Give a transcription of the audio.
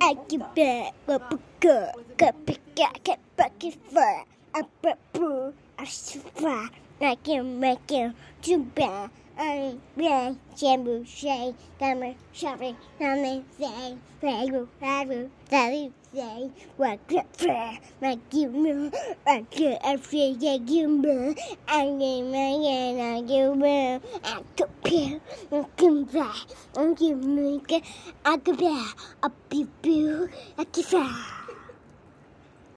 I bet a book, a pick, a cat, bucket fur, a purple, a super, I can make him too bad. I'm ran, shampoo, shade, camera, shopping, something, say, fago, fago, daddy, say, what good for, my gimme, I could every day gimme, I get my hand, I give me, I could pay, I can buy, I give me, I could buy, a people, I can buy.